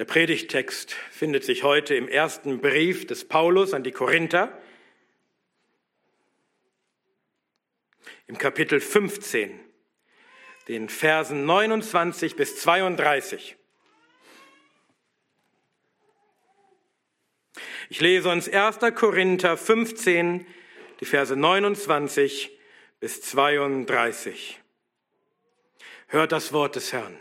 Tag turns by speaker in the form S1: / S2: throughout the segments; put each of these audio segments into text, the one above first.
S1: Der Predigtext findet sich heute im ersten Brief des Paulus an die Korinther, im Kapitel 15, den Versen 29 bis 32. Ich lese uns 1. Korinther 15, die Verse 29 bis 32. Hört das Wort des Herrn.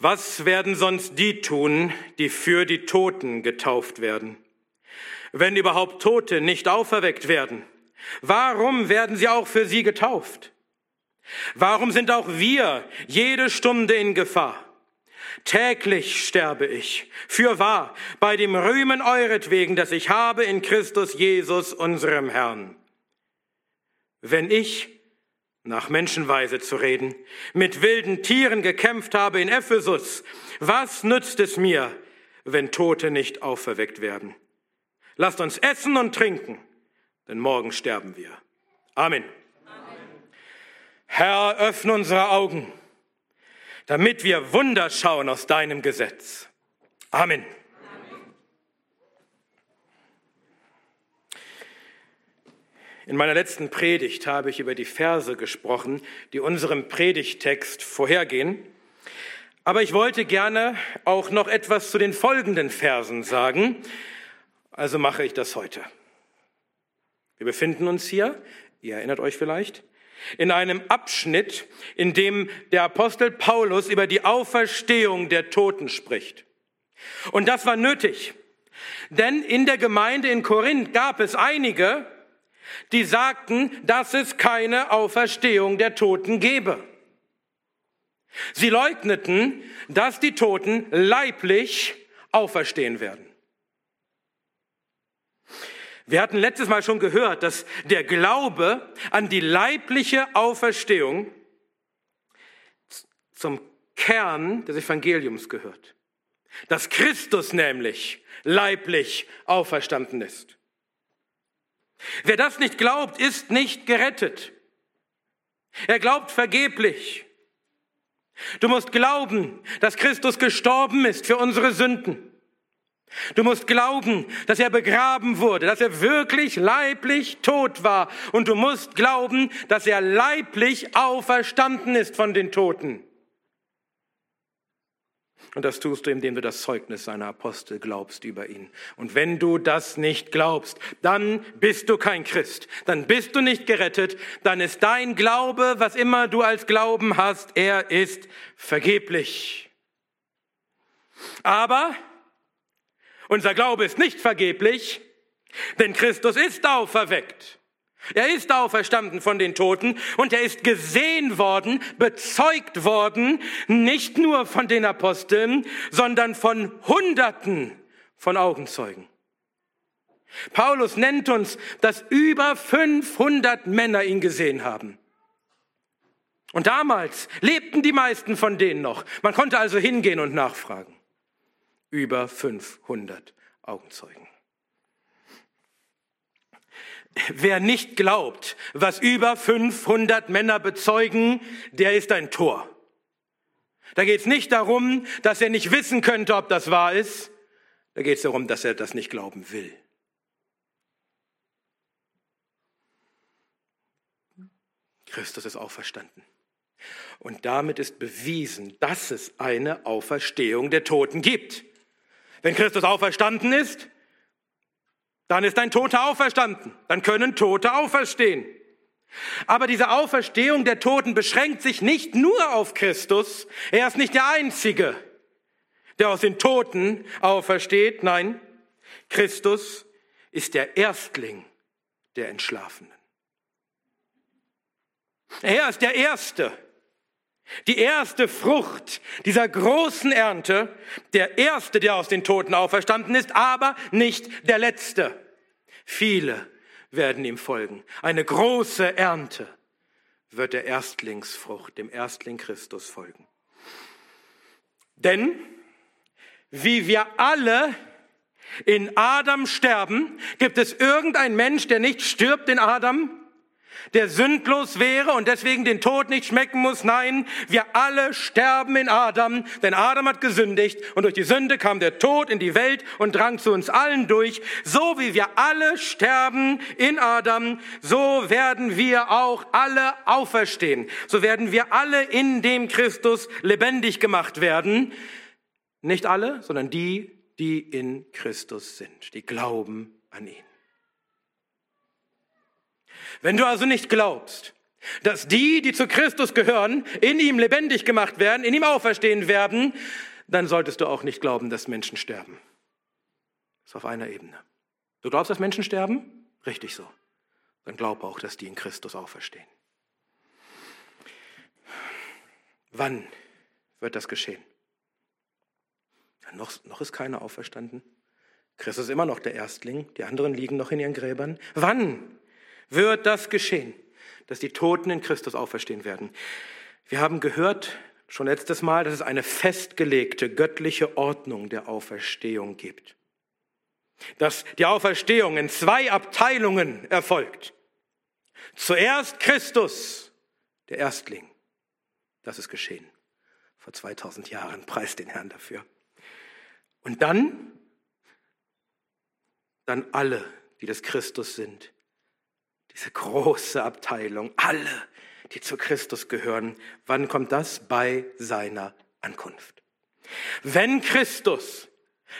S1: Was werden sonst die tun, die für die Toten getauft werden? Wenn überhaupt Tote nicht auferweckt werden, warum werden sie auch für sie getauft? Warum sind auch wir jede Stunde in Gefahr? Täglich sterbe ich, für wahr, bei dem Rühmen euretwegen, das ich habe in Christus Jesus, unserem Herrn. Wenn ich, nach Menschenweise zu reden, mit wilden Tieren gekämpft habe in Ephesus, was nützt es mir, wenn Tote nicht auferweckt werden? Lasst uns essen und trinken, denn morgen sterben wir. Amen. Amen. Herr, öffne unsere Augen damit wir Wunder schauen aus deinem Gesetz. Amen. In meiner letzten Predigt habe ich über die Verse gesprochen, die unserem Predigtext vorhergehen. Aber ich wollte gerne auch noch etwas zu den folgenden Versen sagen. Also mache ich das heute. Wir befinden uns hier, ihr erinnert euch vielleicht, in einem Abschnitt, in dem der Apostel Paulus über die Auferstehung der Toten spricht. Und das war nötig, denn in der Gemeinde in Korinth gab es einige, die sagten, dass es keine Auferstehung der Toten gebe. Sie leugneten, dass die Toten leiblich auferstehen werden. Wir hatten letztes Mal schon gehört, dass der Glaube an die leibliche Auferstehung zum Kern des Evangeliums gehört. Dass Christus nämlich leiblich auferstanden ist. Wer das nicht glaubt, ist nicht gerettet. Er glaubt vergeblich. Du musst glauben, dass Christus gestorben ist für unsere Sünden Du musst glauben, dass er begraben wurde, dass er wirklich leiblich tot war. Und du musst glauben, dass er leiblich auferstanden ist von den Toten. Und das tust du, indem du das Zeugnis seiner Apostel glaubst über ihn. Und wenn du das nicht glaubst, dann bist du kein Christ. Dann bist du nicht gerettet. Dann ist dein Glaube, was immer du als Glauben hast, er ist vergeblich. Aber unser Glaube ist nicht vergeblich, denn Christus ist auferweckt. Er ist auferstanden von den Toten und er ist gesehen worden, bezeugt worden, nicht nur von den Aposteln, sondern von Hunderten von Augenzeugen. Paulus nennt uns, dass über 500 Männer ihn gesehen haben. Und damals lebten die meisten von denen noch. Man konnte also hingehen und nachfragen über 500 Augenzeugen. Wer nicht glaubt, was über 500 Männer bezeugen, der ist ein Tor. Da geht es nicht darum, dass er nicht wissen könnte, ob das wahr ist. Da geht es darum, dass er das nicht glauben will. Christus ist auferstanden. Und damit ist bewiesen, dass es eine Auferstehung der Toten gibt. Wenn Christus auferstanden ist, dann ist ein Toter auferstanden. Dann können Tote auferstehen. Aber diese Auferstehung der Toten beschränkt sich nicht nur auf Christus. Er ist nicht der Einzige, der aus den Toten aufersteht. Nein, Christus ist der Erstling der Entschlafenen. Er ist der Erste, die erste Frucht dieser großen Ernte, der erste, der aus den Toten auferstanden ist, aber nicht der letzte. Viele werden ihm folgen. Eine große Ernte wird der Erstlingsfrucht, dem Erstling Christus folgen. Denn wie wir alle in Adam sterben, gibt es irgendein Mensch, der nicht stirbt in Adam? Der sündlos wäre und deswegen den Tod nicht schmecken muss. Nein, wir alle sterben in Adam, denn Adam hat gesündigt und durch die Sünde kam der Tod in die Welt und drang zu uns allen durch. So wie wir alle sterben in Adam, so werden wir auch alle auferstehen. So werden wir alle in dem Christus lebendig gemacht werden. Nicht alle, sondern die, die in Christus sind, die glauben an ihn. Wenn du also nicht glaubst, dass die, die zu Christus gehören, in ihm lebendig gemacht werden, in ihm auferstehen werden, dann solltest du auch nicht glauben, dass Menschen sterben. Das ist auf einer Ebene. Du glaubst, dass Menschen sterben? Richtig so. Dann glaub auch, dass die in Christus auferstehen. Wann wird das geschehen? Ja, noch, noch ist keiner auferstanden. Christus ist immer noch der Erstling, die anderen liegen noch in ihren Gräbern. Wann wird das geschehen, dass die Toten in Christus auferstehen werden. Wir haben gehört schon letztes Mal, dass es eine festgelegte göttliche Ordnung der Auferstehung gibt. Dass die Auferstehung in zwei Abteilungen erfolgt. Zuerst Christus, der Erstling. Das ist geschehen. Vor 2000 Jahren. Preis den Herrn dafür. Und dann, dann alle, die des Christus sind, diese große Abteilung, alle, die zu Christus gehören. Wann kommt das? Bei seiner Ankunft. Wenn Christus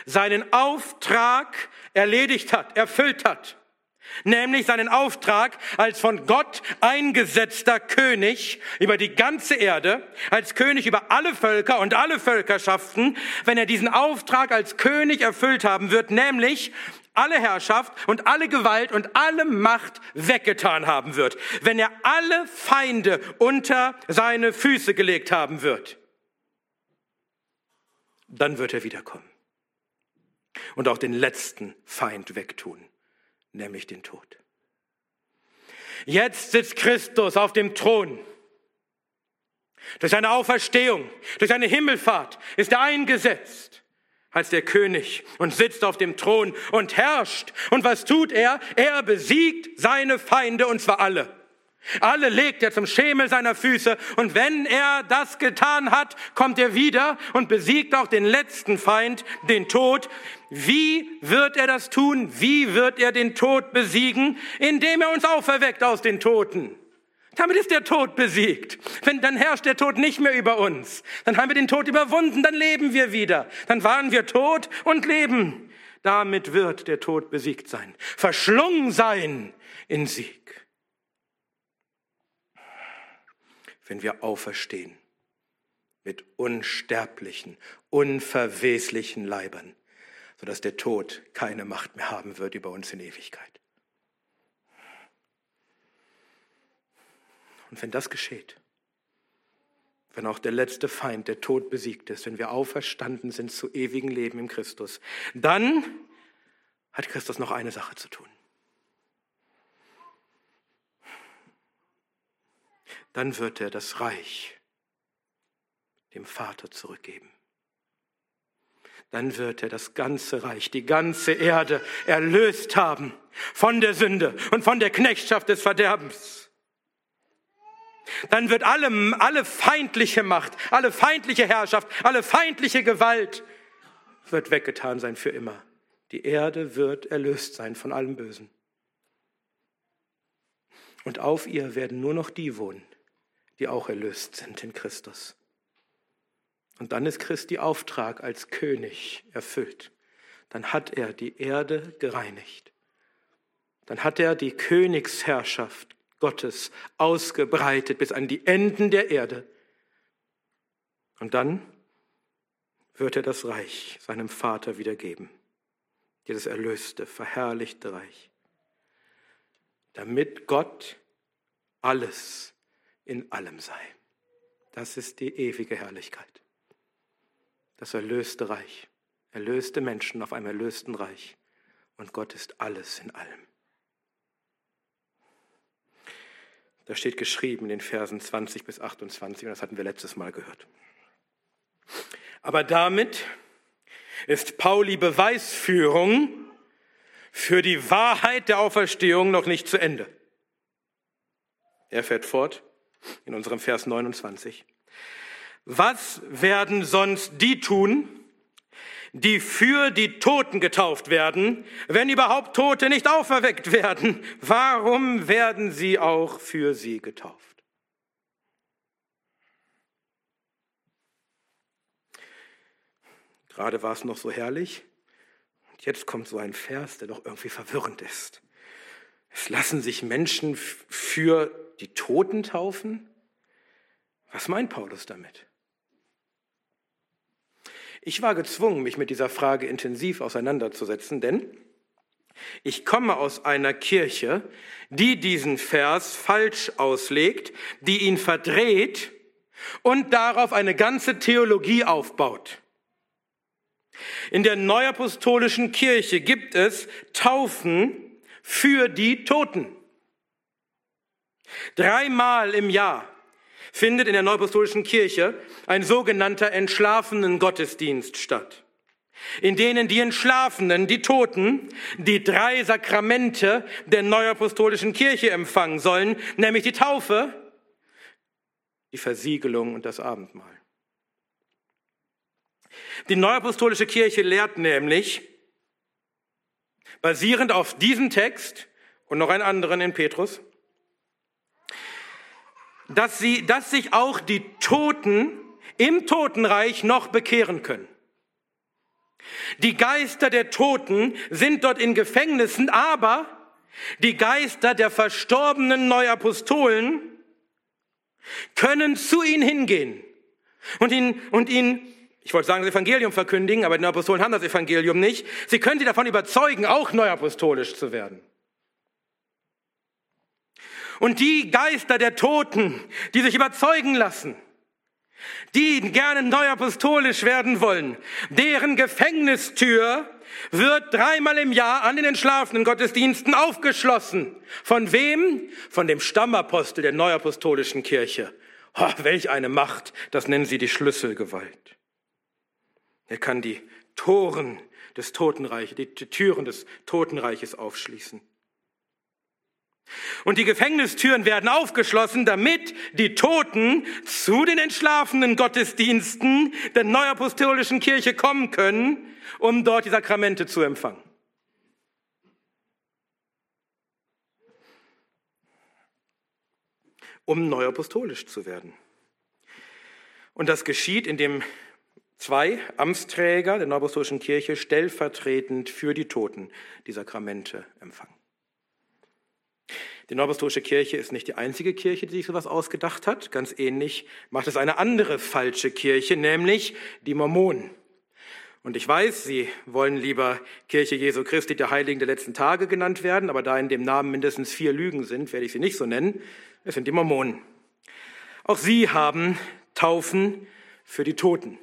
S1: seinen Auftrag erledigt hat, erfüllt hat, nämlich seinen Auftrag als von Gott eingesetzter König über die ganze Erde, als König über alle Völker und alle Völkerschaften, wenn er diesen Auftrag als König erfüllt haben wird, nämlich alle Herrschaft und alle Gewalt und alle Macht weggetan haben wird, wenn er alle Feinde unter seine Füße gelegt haben wird, dann wird er wiederkommen und auch den letzten Feind wegtun, nämlich den Tod. Jetzt sitzt Christus auf dem Thron. Durch seine Auferstehung, durch seine Himmelfahrt ist er eingesetzt als der König und sitzt auf dem Thron und herrscht. Und was tut er? Er besiegt seine Feinde und zwar alle. Alle legt er zum Schemel seiner Füße und wenn er das getan hat, kommt er wieder und besiegt auch den letzten Feind, den Tod. Wie wird er das tun? Wie wird er den Tod besiegen? Indem er uns auferweckt aus den Toten. Damit ist der Tod besiegt. Wenn, dann herrscht der Tod nicht mehr über uns. Dann haben wir den Tod überwunden, dann leben wir wieder. Dann waren wir tot und leben. Damit wird der Tod besiegt sein. Verschlungen sein in Sieg. Wenn wir auferstehen mit unsterblichen, unverweslichen Leibern, sodass der Tod keine Macht mehr haben wird über uns in Ewigkeit. Und wenn das geschieht, wenn auch der letzte Feind, der Tod besiegt ist, wenn wir auferstanden sind zu ewigem Leben im Christus, dann hat Christus noch eine Sache zu tun. Dann wird er das Reich dem Vater zurückgeben. Dann wird er das ganze Reich, die ganze Erde erlöst haben von der Sünde und von der Knechtschaft des Verderbens dann wird alle, alle feindliche Macht, alle feindliche Herrschaft, alle feindliche Gewalt wird weggetan sein für immer. Die Erde wird erlöst sein von allem Bösen. Und auf ihr werden nur noch die wohnen, die auch erlöst sind in Christus. Und dann ist Christi Auftrag als König erfüllt. Dann hat er die Erde gereinigt. Dann hat er die Königsherrschaft Gottes ausgebreitet bis an die Enden der Erde. Und dann wird er das Reich seinem Vater wiedergeben, dieses erlöste, verherrlichte Reich, damit Gott alles in allem sei. Das ist die ewige Herrlichkeit. Das erlöste Reich, erlöste Menschen auf einem erlösten Reich. Und Gott ist alles in allem. Da steht geschrieben in den Versen 20 bis 28, und das hatten wir letztes Mal gehört. Aber damit ist Pauli Beweisführung für die Wahrheit der Auferstehung noch nicht zu Ende. Er fährt fort in unserem Vers 29. Was werden sonst die tun, die für die Toten getauft werden, wenn überhaupt Tote nicht auferweckt werden? Warum werden sie auch für sie getauft? Gerade war es noch so herrlich. Und jetzt kommt so ein Vers, der doch irgendwie verwirrend ist. Es lassen sich Menschen für die Toten taufen? Was meint Paulus damit? Ich war gezwungen, mich mit dieser Frage intensiv auseinanderzusetzen, denn ich komme aus einer Kirche, die diesen Vers falsch auslegt, die ihn verdreht und darauf eine ganze Theologie aufbaut. In der neuapostolischen Kirche gibt es Taufen für die Toten. Dreimal im Jahr findet in der Neuapostolischen Kirche ein sogenannter entschlafenen Gottesdienst statt, in denen die Entschlafenen, die Toten, die drei Sakramente der Neuapostolischen Kirche empfangen sollen, nämlich die Taufe, die Versiegelung und das Abendmahl. Die Neuapostolische Kirche lehrt nämlich, basierend auf diesem Text und noch einen anderen in Petrus, dass, sie, dass sich auch die Toten im Totenreich noch bekehren können. Die Geister der Toten sind dort in Gefängnissen, aber die Geister der verstorbenen Neuapostolen können zu ihnen hingehen und ihn, und ihn, ich wollte sagen, das Evangelium verkündigen, aber die Neuapostolen haben das Evangelium nicht. Sie können sie davon überzeugen, auch neuapostolisch zu werden. Und die Geister der Toten, die sich überzeugen lassen, die gerne neu apostolisch werden wollen, deren Gefängnistür wird dreimal im Jahr an den entschlafenen Gottesdiensten aufgeschlossen. Von wem? Von dem Stammapostel der neuapostolischen Kirche. Oh, welch eine Macht, das nennen sie die Schlüsselgewalt. Er kann die Toren des Totenreiches, die Türen des Totenreiches aufschließen. Und die Gefängnistüren werden aufgeschlossen, damit die Toten zu den entschlafenen Gottesdiensten der neuapostolischen Kirche kommen können, um dort die Sakramente zu empfangen. Um neuapostolisch zu werden. Und das geschieht, indem zwei Amtsträger der neuapostolischen Kirche stellvertretend für die Toten die Sakramente empfangen. Die Neuapostolische Kirche ist nicht die einzige Kirche, die sich sowas ausgedacht hat. Ganz ähnlich macht es eine andere falsche Kirche, nämlich die Mormonen. Und ich weiß, Sie wollen lieber Kirche Jesu Christi der Heiligen der letzten Tage genannt werden, aber da in dem Namen mindestens vier Lügen sind, werde ich sie nicht so nennen. Es sind die Mormonen. Auch sie haben Taufen für die Toten.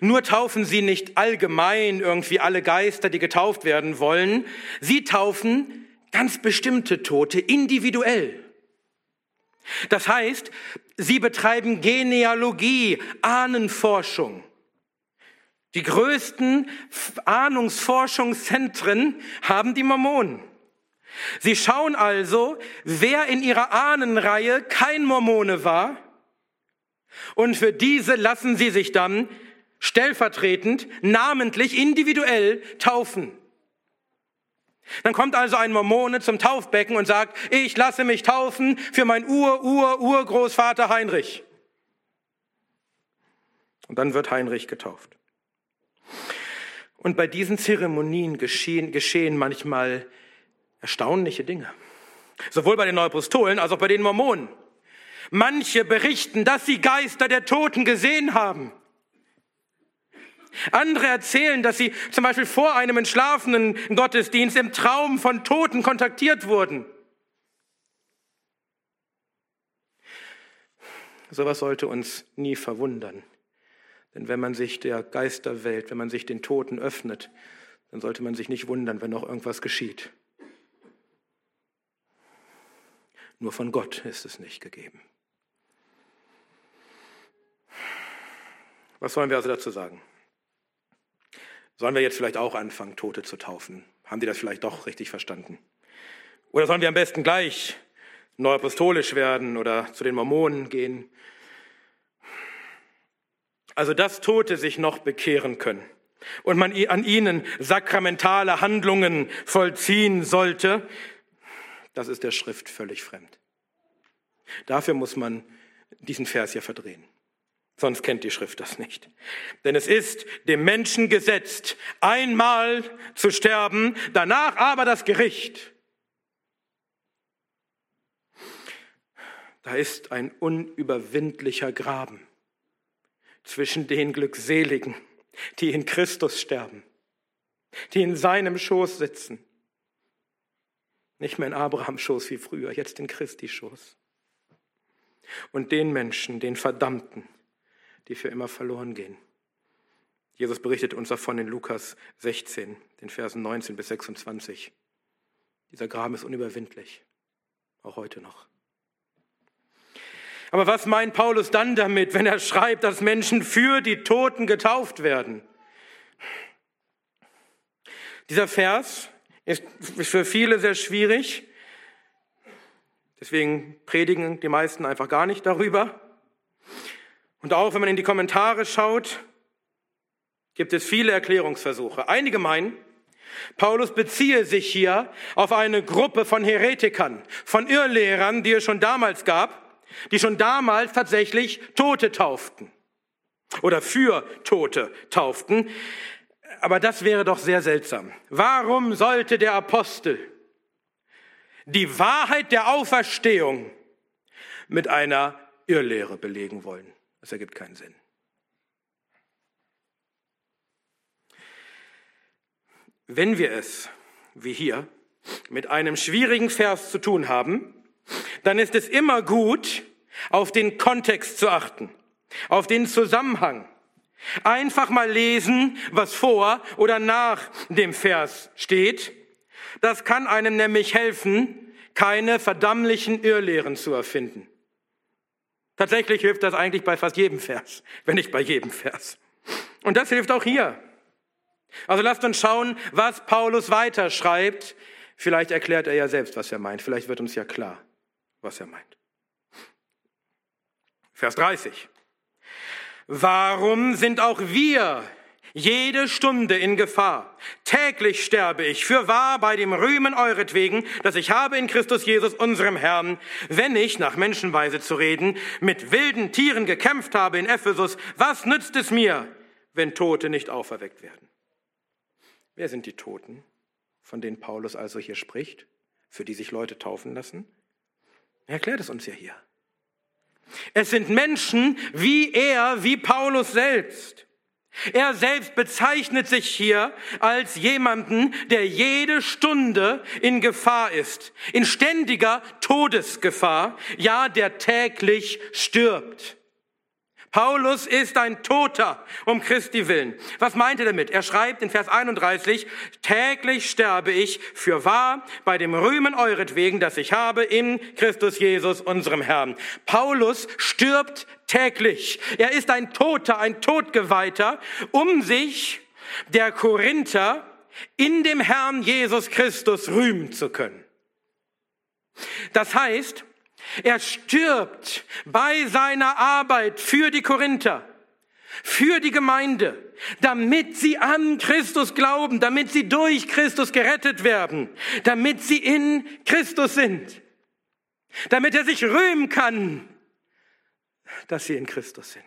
S1: Nur taufen sie nicht allgemein irgendwie alle Geister, die getauft werden wollen. Sie taufen ganz bestimmte Tote individuell. Das heißt, sie betreiben Genealogie, Ahnenforschung. Die größten Ahnungsforschungszentren haben die Mormonen. Sie schauen also, wer in ihrer Ahnenreihe kein Mormone war, und für diese lassen sie sich dann stellvertretend, namentlich, individuell taufen. Dann kommt also ein Mormone zum Taufbecken und sagt, ich lasse mich taufen für mein Ur-Ur-Urgroßvater Heinrich. Und dann wird Heinrich getauft. Und bei diesen Zeremonien geschehen, geschehen manchmal erstaunliche Dinge. Sowohl bei den Neuapostolen als auch bei den Mormonen. Manche berichten, dass sie Geister der Toten gesehen haben. Andere erzählen, dass sie zum Beispiel vor einem entschlafenen Gottesdienst im Traum von Toten kontaktiert wurden. Sowas sollte uns nie verwundern. Denn wenn man sich der Geisterwelt, wenn man sich den Toten öffnet, dann sollte man sich nicht wundern, wenn noch irgendwas geschieht. Nur von Gott ist es nicht gegeben. Was sollen wir also dazu sagen? Sollen wir jetzt vielleicht auch anfangen, Tote zu taufen? Haben die das vielleicht doch richtig verstanden? Oder sollen wir am besten gleich neuapostolisch werden oder zu den Mormonen gehen. Also dass Tote sich noch bekehren können und man an ihnen sakramentale Handlungen vollziehen sollte, das ist der Schrift völlig fremd. Dafür muss man diesen Vers hier verdrehen. Sonst kennt die Schrift das nicht. Denn es ist dem Menschen gesetzt, einmal zu sterben, danach aber das Gericht. Da ist ein unüberwindlicher Graben zwischen den Glückseligen, die in Christus sterben, die in seinem Schoß sitzen. Nicht mehr in Abrahams Schoß wie früher, jetzt in Christi Schoß. Und den Menschen, den Verdammten, die für immer verloren gehen. Jesus berichtet uns davon in Lukas 16, den Versen 19 bis 26. Dieser Graben ist unüberwindlich, auch heute noch. Aber was meint Paulus dann damit, wenn er schreibt, dass Menschen für die Toten getauft werden? Dieser Vers ist für viele sehr schwierig. Deswegen predigen die meisten einfach gar nicht darüber. Und auch wenn man in die Kommentare schaut, gibt es viele Erklärungsversuche. Einige meinen, Paulus beziehe sich hier auf eine Gruppe von Heretikern, von Irrlehrern, die es schon damals gab, die schon damals tatsächlich Tote tauften oder für Tote tauften. Aber das wäre doch sehr seltsam. Warum sollte der Apostel die Wahrheit der Auferstehung mit einer Irrlehre belegen wollen? Das ergibt keinen Sinn. Wenn wir es, wie hier, mit einem schwierigen Vers zu tun haben, dann ist es immer gut, auf den Kontext zu achten, auf den Zusammenhang. Einfach mal lesen, was vor oder nach dem Vers steht. Das kann einem nämlich helfen, keine verdammlichen Irrlehren zu erfinden. Tatsächlich hilft das eigentlich bei fast jedem Vers, wenn nicht bei jedem Vers. Und das hilft auch hier. Also lasst uns schauen, was Paulus weiter schreibt. Vielleicht erklärt er ja selbst, was er meint. Vielleicht wird uns ja klar, was er meint. Vers 30. Warum sind auch wir jede Stunde in Gefahr? Täglich sterbe ich für wahr bei dem Rühmen euretwegen, dass ich habe in Christus Jesus, unserem Herrn, wenn ich, nach Menschenweise zu reden, mit wilden Tieren gekämpft habe in Ephesus, was nützt es mir, wenn Tote nicht auferweckt werden? Wer sind die Toten, von denen Paulus also hier spricht, für die sich Leute taufen lassen? Er erklärt es uns ja hier. Es sind Menschen wie er, wie Paulus selbst. Er selbst bezeichnet sich hier als jemanden, der jede Stunde in Gefahr ist, in ständiger Todesgefahr, ja, der täglich stirbt. Paulus ist ein Toter um Christi willen. Was meint er damit? Er schreibt in Vers 31, täglich sterbe ich für wahr bei dem Rühmen euretwegen, das ich habe in Christus Jesus, unserem Herrn. Paulus stirbt täglich. Er ist ein Toter, ein Todgeweihter, um sich der Korinther in dem Herrn Jesus Christus rühmen zu können. Das heißt, er stirbt bei seiner Arbeit für die Korinther, für die Gemeinde, damit sie an Christus glauben, damit sie durch Christus gerettet werden, damit sie in Christus sind, damit er sich rühmen kann, dass sie in Christus sind.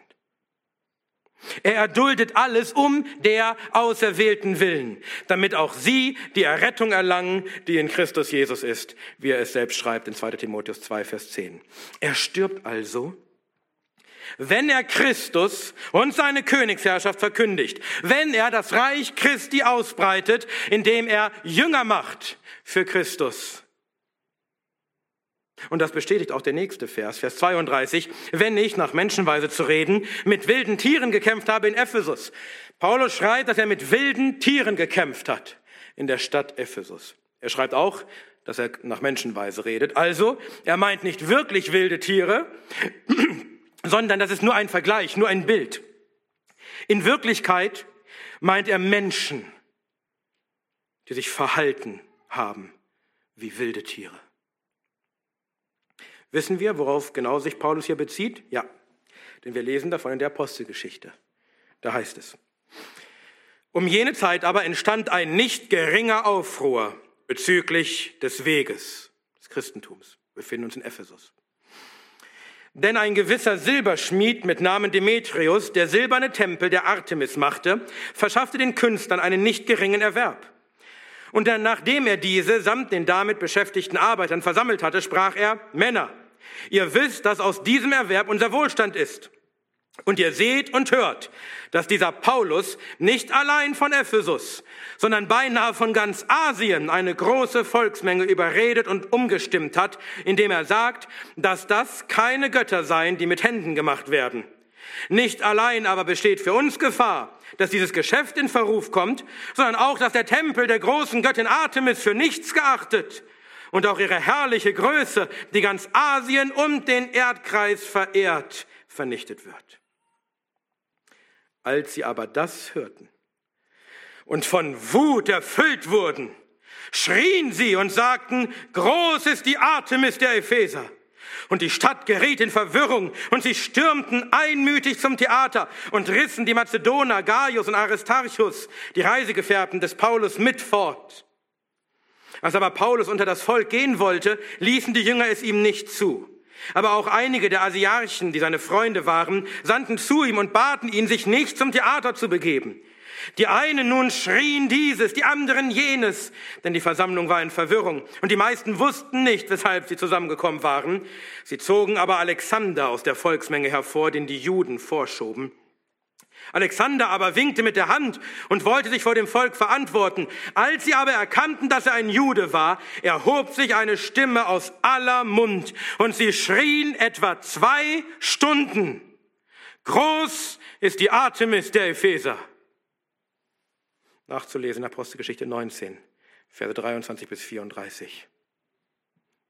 S1: Er erduldet alles um der Auserwählten willen, damit auch sie die Errettung erlangen, die in Christus Jesus ist, wie er es selbst schreibt in 2 Timotheus 2, Vers 10. Er stirbt also, wenn er Christus und seine Königsherrschaft verkündigt, wenn er das Reich Christi ausbreitet, indem er Jünger macht für Christus und das bestätigt auch der nächste Vers, Vers 32. Wenn ich, nach Menschenweise zu reden, mit wilden Tieren gekämpft habe in Ephesus. Paulus schreibt, dass er mit wilden Tieren gekämpft hat in der Stadt Ephesus. Er schreibt auch, dass er nach Menschenweise redet. Also, er meint nicht wirklich wilde Tiere, sondern das ist nur ein Vergleich, nur ein Bild. In Wirklichkeit meint er Menschen, die sich verhalten haben wie wilde Tiere. Wissen wir, worauf genau sich Paulus hier bezieht? Ja, denn wir lesen davon in der Apostelgeschichte. Da heißt es, um jene Zeit aber entstand ein nicht geringer Aufruhr bezüglich des Weges des Christentums. Wir befinden uns in Ephesus. Denn ein gewisser Silberschmied mit Namen Demetrius, der silberne Tempel der Artemis machte, verschaffte den Künstlern einen nicht geringen Erwerb. Und dann, nachdem er diese samt den damit beschäftigten Arbeitern versammelt hatte, sprach er, Männer, ihr wisst, dass aus diesem Erwerb unser Wohlstand ist. Und ihr seht und hört, dass dieser Paulus nicht allein von Ephesus, sondern beinahe von ganz Asien eine große Volksmenge überredet und umgestimmt hat, indem er sagt, dass das keine Götter seien, die mit Händen gemacht werden. Nicht allein aber besteht für uns Gefahr, dass dieses Geschäft in Verruf kommt, sondern auch, dass der Tempel der großen Göttin Artemis für nichts geachtet und auch ihre herrliche Größe, die ganz Asien und den Erdkreis verehrt, vernichtet wird. Als sie aber das hörten und von Wut erfüllt wurden, schrien sie und sagten, groß ist die Artemis der Epheser. Und die Stadt geriet in Verwirrung und sie stürmten einmütig zum Theater und rissen die Mazedoner, Gaius und Aristarchus, die Reisegefährten des Paulus, mit fort. Als aber Paulus unter das Volk gehen wollte, ließen die Jünger es ihm nicht zu. Aber auch einige der Asiarchen, die seine Freunde waren, sandten zu ihm und baten ihn, sich nicht zum Theater zu begeben. Die einen nun schrien dieses, die anderen jenes, denn die Versammlung war in Verwirrung und die meisten wussten nicht, weshalb sie zusammengekommen waren. Sie zogen aber Alexander aus der Volksmenge hervor, den die Juden vorschoben Alexander aber winkte mit der Hand und wollte sich vor dem Volk verantworten. Als sie aber erkannten, dass er ein Jude war, erhob sich eine Stimme aus aller Mund und sie schrien etwa zwei Stunden. Groß ist die Artemis der Epheser. Nachzulesen in Apostelgeschichte 19, Verse 23 bis 34.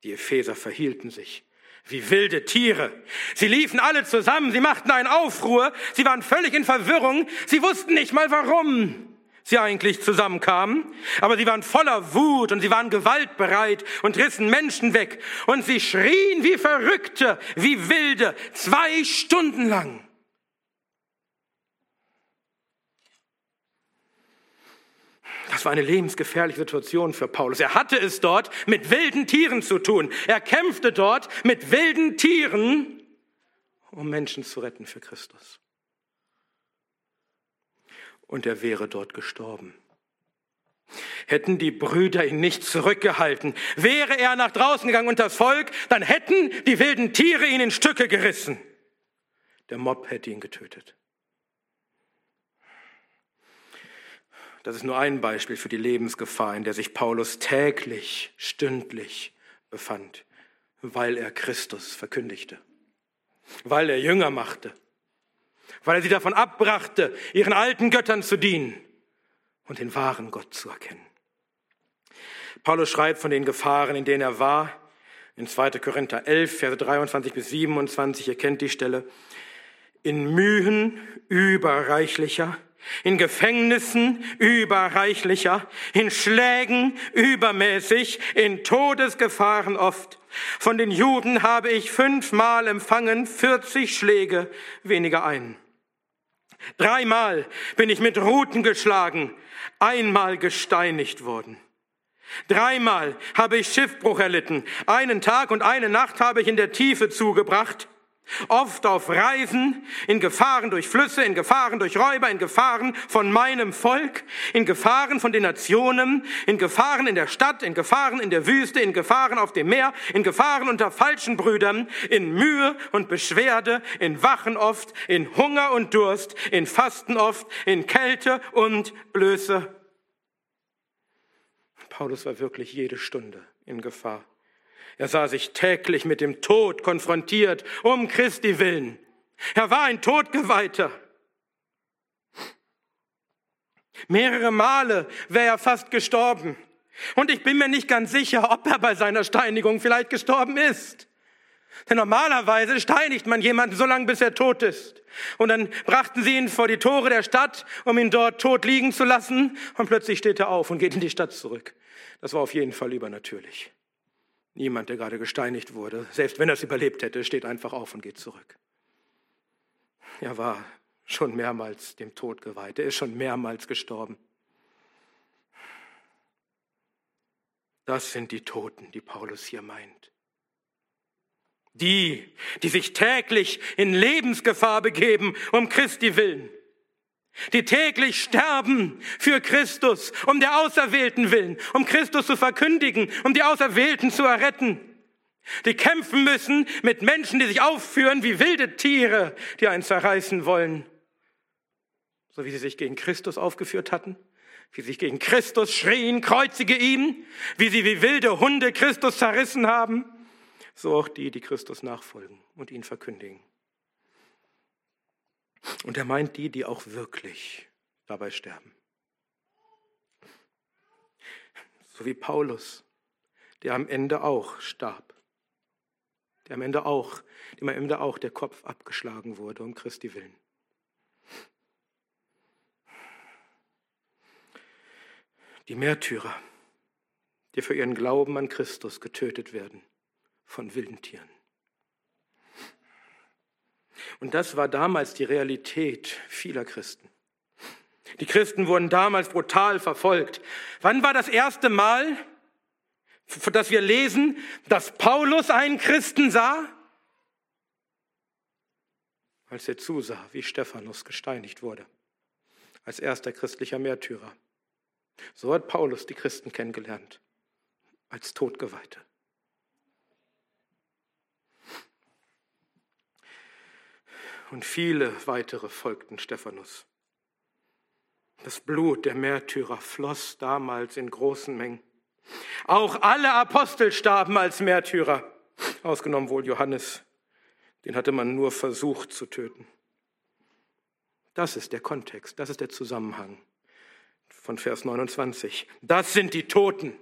S1: Die Epheser verhielten sich wie wilde Tiere. Sie liefen alle zusammen, sie machten einen Aufruhr, sie waren völlig in Verwirrung, sie wussten nicht mal warum sie eigentlich zusammenkamen, aber sie waren voller Wut und sie waren gewaltbereit und rissen Menschen weg und sie schrien wie Verrückte, wie Wilde, zwei Stunden lang. Das war eine lebensgefährliche Situation für Paulus. Er hatte es dort mit wilden Tieren zu tun. Er kämpfte dort mit wilden Tieren, um Menschen zu retten für Christus. Und er wäre dort gestorben. Hätten die Brüder ihn nicht zurückgehalten, wäre er nach draußen gegangen unter das Volk, dann hätten die wilden Tiere ihn in Stücke gerissen. Der Mob hätte ihn getötet. Das ist nur ein Beispiel für die Lebensgefahr, in der sich Paulus täglich, stündlich befand, weil er Christus verkündigte, weil er Jünger machte, weil er sie davon abbrachte, ihren alten Göttern zu dienen und den wahren Gott zu erkennen. Paulus schreibt von den Gefahren, in denen er war, in 2. Korinther 11, Verse 23 bis 27, ihr kennt die Stelle, in Mühen überreichlicher, in Gefängnissen überreichlicher, in Schlägen übermäßig, in Todesgefahren oft. Von den Juden habe ich fünfmal empfangen, 40 Schläge, weniger einen. Dreimal bin ich mit Ruten geschlagen, einmal gesteinigt worden. Dreimal habe ich Schiffbruch erlitten, einen Tag und eine Nacht habe ich in der Tiefe zugebracht, Oft auf Reisen, in Gefahren durch Flüsse, in Gefahren durch Räuber, in Gefahren von meinem Volk, in Gefahren von den Nationen, in Gefahren in der Stadt, in Gefahren in der Wüste, in Gefahren auf dem Meer, in Gefahren unter falschen Brüdern, in Mühe und Beschwerde, in Wachen oft, in Hunger und Durst, in Fasten oft, in Kälte und Blöße. Paulus war wirklich jede Stunde in Gefahr. Er sah sich täglich mit dem Tod konfrontiert, um Christi willen. Er war ein Todgeweihter. Mehrere Male wäre er fast gestorben. Und ich bin mir nicht ganz sicher, ob er bei seiner Steinigung vielleicht gestorben ist. Denn normalerweise steinigt man jemanden so lange, bis er tot ist. Und dann brachten sie ihn vor die Tore der Stadt, um ihn dort tot liegen zu lassen. Und plötzlich steht er auf und geht in die Stadt zurück. Das war auf jeden Fall übernatürlich. Niemand, der gerade gesteinigt wurde, selbst wenn er es überlebt hätte, steht einfach auf und geht zurück. Er war schon mehrmals dem Tod geweiht. Er ist schon mehrmals gestorben. Das sind die Toten, die Paulus hier meint. Die, die sich täglich in Lebensgefahr begeben, um Christi willen. Die täglich sterben für Christus, um der Auserwählten willen, um Christus zu verkündigen, um die Auserwählten zu erretten. Die kämpfen müssen mit Menschen, die sich aufführen wie wilde Tiere, die einen zerreißen wollen. So wie sie sich gegen Christus aufgeführt hatten, wie sie sich gegen Christus schrien, kreuzige ihn, wie sie wie wilde Hunde Christus zerrissen haben, so auch die, die Christus nachfolgen und ihn verkündigen. Und er meint die, die auch wirklich dabei sterben. So wie Paulus, der am Ende auch starb. Der am Ende auch, dem am Ende auch der Kopf abgeschlagen wurde um Christi willen. Die Märtyrer, die für ihren Glauben an Christus getötet werden von wilden Tieren. Und das war damals die Realität vieler Christen. Die Christen wurden damals brutal verfolgt. Wann war das erste Mal, dass wir lesen, dass Paulus einen Christen sah? Als er zusah, wie Stephanus gesteinigt wurde, als erster christlicher Märtyrer. So hat Paulus die Christen kennengelernt, als Todgeweihte. Und viele weitere folgten Stephanus. Das Blut der Märtyrer floss damals in großen Mengen. Auch alle Apostel starben als Märtyrer, ausgenommen wohl Johannes. Den hatte man nur versucht zu töten. Das ist der Kontext, das ist der Zusammenhang von Vers 29. Das sind die Toten,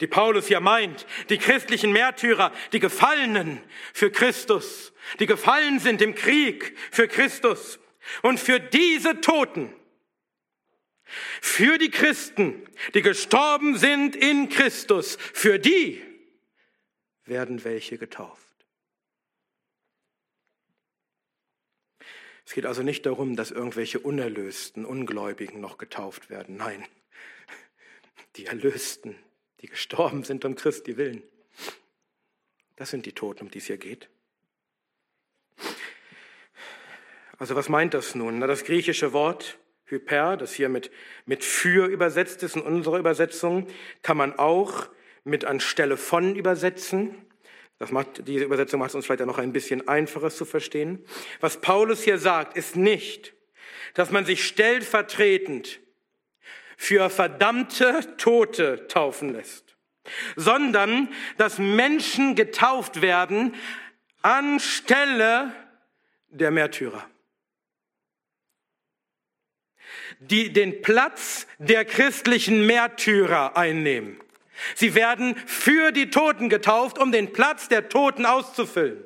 S1: die Paulus ja meint, die christlichen Märtyrer, die Gefallenen für Christus, die gefallen sind im Krieg für Christus. Und für diese Toten, für die Christen, die gestorben sind in Christus, für die werden welche getauft. Es geht also nicht darum, dass irgendwelche Unerlösten, Ungläubigen noch getauft werden. Nein, die Erlösten, die gestorben sind um Christi willen. Das sind die Toten, um die es hier geht. Also was meint das nun? Na, das griechische Wort Hyper, das hier mit, mit für übersetzt ist in unserer Übersetzung, kann man auch mit anstelle von übersetzen. Das macht, diese Übersetzung macht es uns vielleicht noch ein bisschen einfacher zu verstehen. Was Paulus hier sagt, ist nicht, dass man sich stellvertretend für verdammte Tote taufen lässt, sondern dass Menschen getauft werden anstelle der Märtyrer, die den Platz der christlichen Märtyrer einnehmen. Sie werden für die Toten getauft, um den Platz der Toten auszufüllen.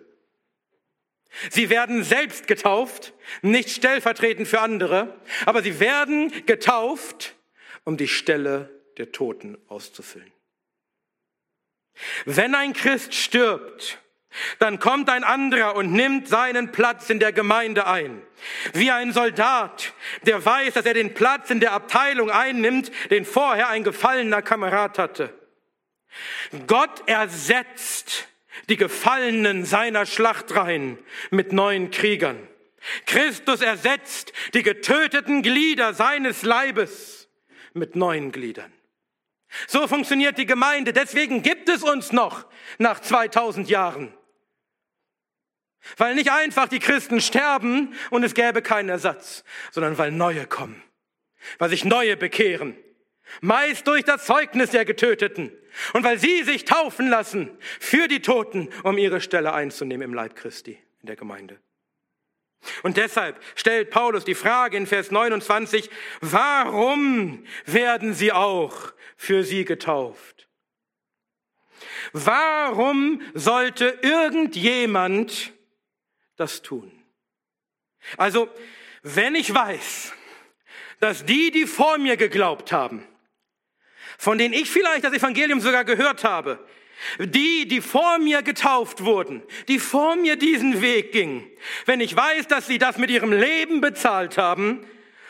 S1: Sie werden selbst getauft, nicht stellvertretend für andere, aber sie werden getauft, um die Stelle der Toten auszufüllen. Wenn ein Christ stirbt, dann kommt ein anderer und nimmt seinen Platz in der Gemeinde ein. Wie ein Soldat, der weiß, dass er den Platz in der Abteilung einnimmt, den vorher ein gefallener Kamerad hatte. Gott ersetzt die Gefallenen seiner Schlachtreihen mit neuen Kriegern. Christus ersetzt die getöteten Glieder seines Leibes mit neuen Gliedern. So funktioniert die Gemeinde. Deswegen gibt es uns noch nach 2000 Jahren. Weil nicht einfach die Christen sterben und es gäbe keinen Ersatz, sondern weil neue kommen, weil sich neue bekehren. Meist durch das Zeugnis der Getöteten. Und weil sie sich taufen lassen für die Toten, um ihre Stelle einzunehmen im Leib Christi in der Gemeinde. Und deshalb stellt Paulus die Frage in Vers 29, warum werden sie auch für sie getauft? Warum sollte irgendjemand das tun? Also, wenn ich weiß, dass die, die vor mir geglaubt haben, von denen ich vielleicht das Evangelium sogar gehört habe, Die, die vor mir getauft wurden, die vor mir diesen Weg gingen, wenn ich weiß, dass sie das mit ihrem Leben bezahlt haben,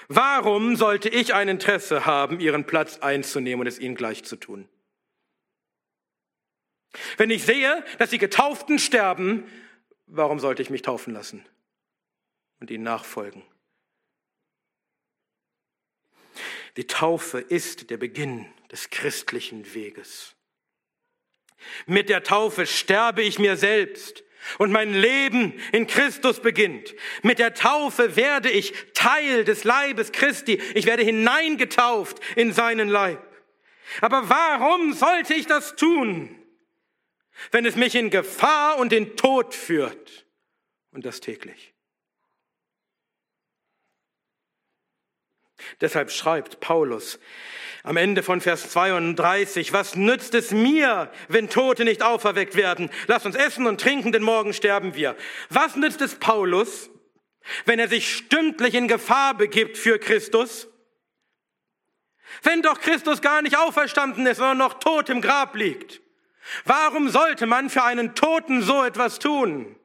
S1: warum sollte ich ein Interesse haben, ihren Platz einzunehmen und es ihnen gleich zu tun? Wenn ich sehe, dass die Getauften sterben, warum sollte ich mich taufen lassen und ihnen nachfolgen? Die Taufe ist der Beginn des christlichen Weges. Mit der Taufe sterbe ich mir selbst und mein Leben in Christus beginnt. Mit der Taufe werde ich Teil des Leibes Christi. Ich werde hineingetauft in seinen Leib. Aber warum sollte ich das tun, wenn es mich in Gefahr und in Tod führt? Und das täglich. Deshalb schreibt Paulus am Ende von Vers 32, was nützt es mir, wenn Tote nicht auferweckt werden? Lass uns essen und trinken, denn morgen sterben wir. Was nützt es Paulus, wenn er sich stündlich in Gefahr begibt für Christus? Wenn doch Christus gar nicht auferstanden ist, sondern noch tot im Grab liegt. Warum sollte man für einen Toten so etwas tun?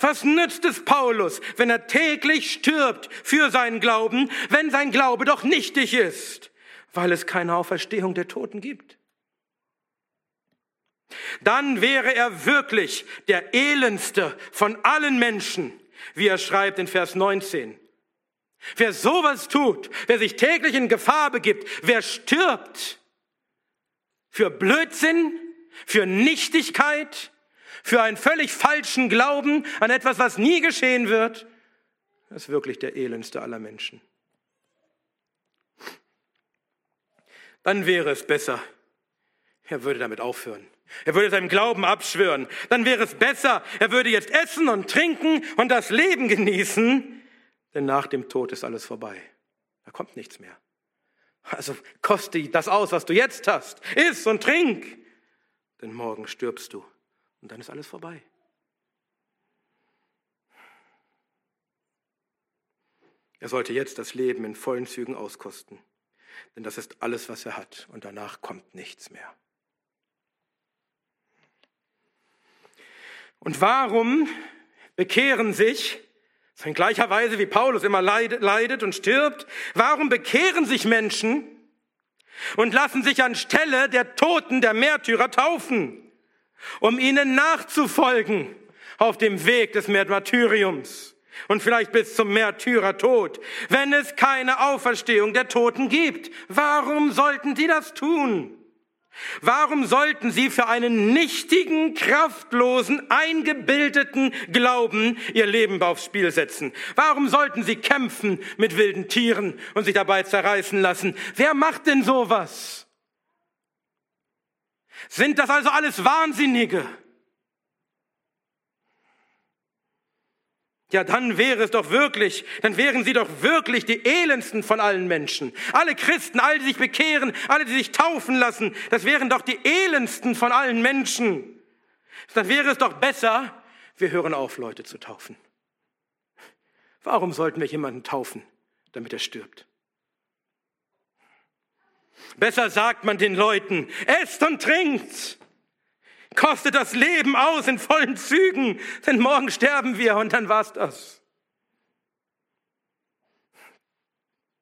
S1: Was nützt es Paulus, wenn er täglich stirbt für seinen Glauben, wenn sein Glaube doch nichtig ist, weil es keine Auferstehung der Toten gibt? Dann wäre er wirklich der elendste von allen Menschen, wie er schreibt in Vers 19. Wer sowas tut, wer sich täglich in Gefahr begibt, wer stirbt für Blödsinn, für Nichtigkeit, für einen völlig falschen Glauben an etwas, was nie geschehen wird, ist wirklich der elendste aller Menschen. Dann wäre es besser, er würde damit aufhören. Er würde seinem Glauben abschwören. Dann wäre es besser, er würde jetzt essen und trinken und das Leben genießen, denn nach dem Tod ist alles vorbei. Da kommt nichts mehr. Also koste das aus, was du jetzt hast. Iss und trink, denn morgen stirbst du. Und dann ist alles vorbei. Er sollte jetzt das Leben in vollen Zügen auskosten, denn das ist alles, was er hat und danach kommt nichts mehr. Und warum bekehren sich, so in gleicher Weise wie Paulus immer leidet und stirbt, warum bekehren sich Menschen und lassen sich anstelle der Toten, der Märtyrer taufen? Um ihnen nachzufolgen auf dem Weg des Martyriums und vielleicht bis zum Märtyrertod, wenn es keine Auferstehung der Toten gibt. Warum sollten die das tun? Warum sollten sie für einen nichtigen, kraftlosen, eingebildeten Glauben ihr Leben aufs Spiel setzen? Warum sollten sie kämpfen mit wilden Tieren und sich dabei zerreißen lassen? Wer macht denn sowas? Sind das also alles Wahnsinnige? Ja, dann wäre es doch wirklich, dann wären sie doch wirklich die elendsten von allen Menschen. Alle Christen, alle, die sich bekehren, alle, die sich taufen lassen, das wären doch die elendsten von allen Menschen. Dann wäre es doch besser, wir hören auf, Leute zu taufen. Warum sollten wir jemanden taufen, damit er stirbt? Besser sagt man den Leuten, esst und trinkt. Kostet das Leben aus in vollen Zügen, denn morgen sterben wir und dann war's das.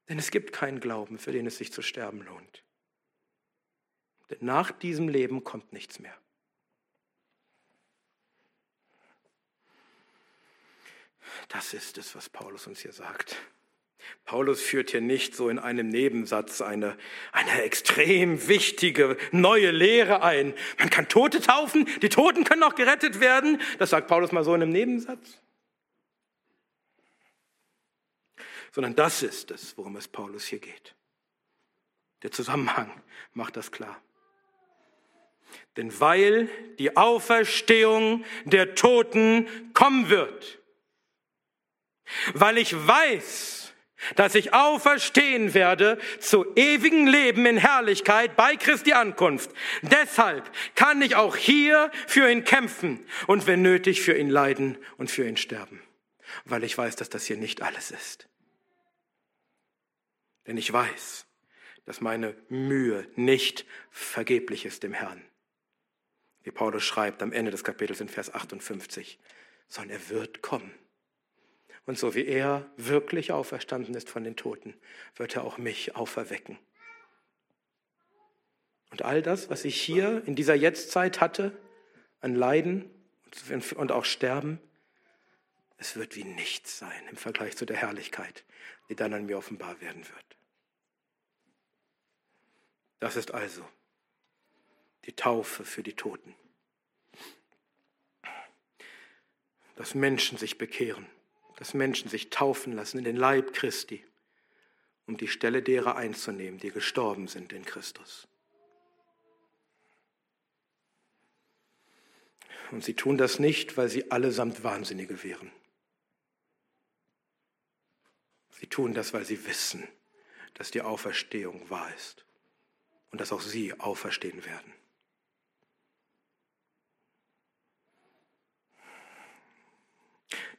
S1: Denn es gibt keinen Glauben, für den es sich zu sterben lohnt. Denn nach diesem Leben kommt nichts mehr. Das ist es, was Paulus uns hier sagt. Paulus führt hier nicht so in einem Nebensatz eine, eine extrem wichtige neue Lehre ein. Man kann Tote taufen, die Toten können auch gerettet werden. Das sagt Paulus mal so in einem Nebensatz. Sondern das ist es, worum es Paulus hier geht. Der Zusammenhang macht das klar. Denn weil die Auferstehung der Toten kommen wird, weil ich weiß, dass ich auferstehen werde zu ewigem Leben in Herrlichkeit bei Christi Ankunft. Deshalb kann ich auch hier für ihn kämpfen und wenn nötig für ihn leiden und für ihn sterben, weil ich weiß, dass das hier nicht alles ist. Denn ich weiß, dass meine Mühe nicht vergeblich ist dem Herrn, wie Paulus schreibt am Ende des Kapitels in Vers 58, sondern er wird kommen. Und so wie er wirklich auferstanden ist von den Toten, wird er auch mich auferwecken. Und all das, was ich hier in dieser Jetztzeit hatte, an Leiden und auch Sterben, es wird wie nichts sein im Vergleich zu der Herrlichkeit, die dann an mir offenbar werden wird. Das ist also die Taufe für die Toten. Dass Menschen sich bekehren, dass Menschen sich taufen lassen in den Leib Christi, um die Stelle derer einzunehmen, die gestorben sind in Christus. Und sie tun das nicht, weil sie allesamt Wahnsinnige wären. Sie tun das, weil sie wissen, dass die Auferstehung wahr ist und dass auch sie auferstehen werden.